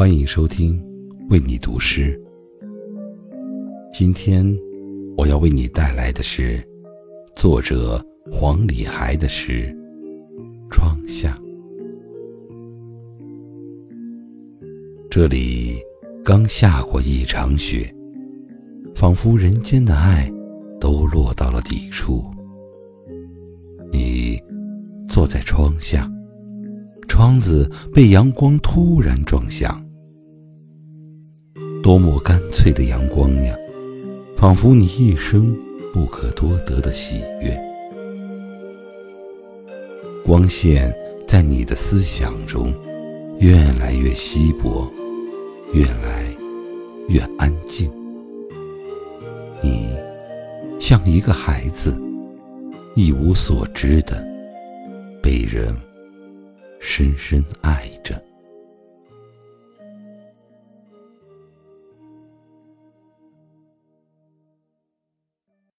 欢迎收听为你读诗。今天我要为你带来的是作者黄礼孩的诗《窗下》。这里刚下过一场雪，仿佛人间的爱都落到了底处。你坐在窗下。窗子被阳光突然撞响，多么干脆的阳光呀！仿佛你一生不可多得的喜悦。光线在你的思想中越来越稀薄，越来越安静。你像一个孩子，一无所知的被人。深深爱着。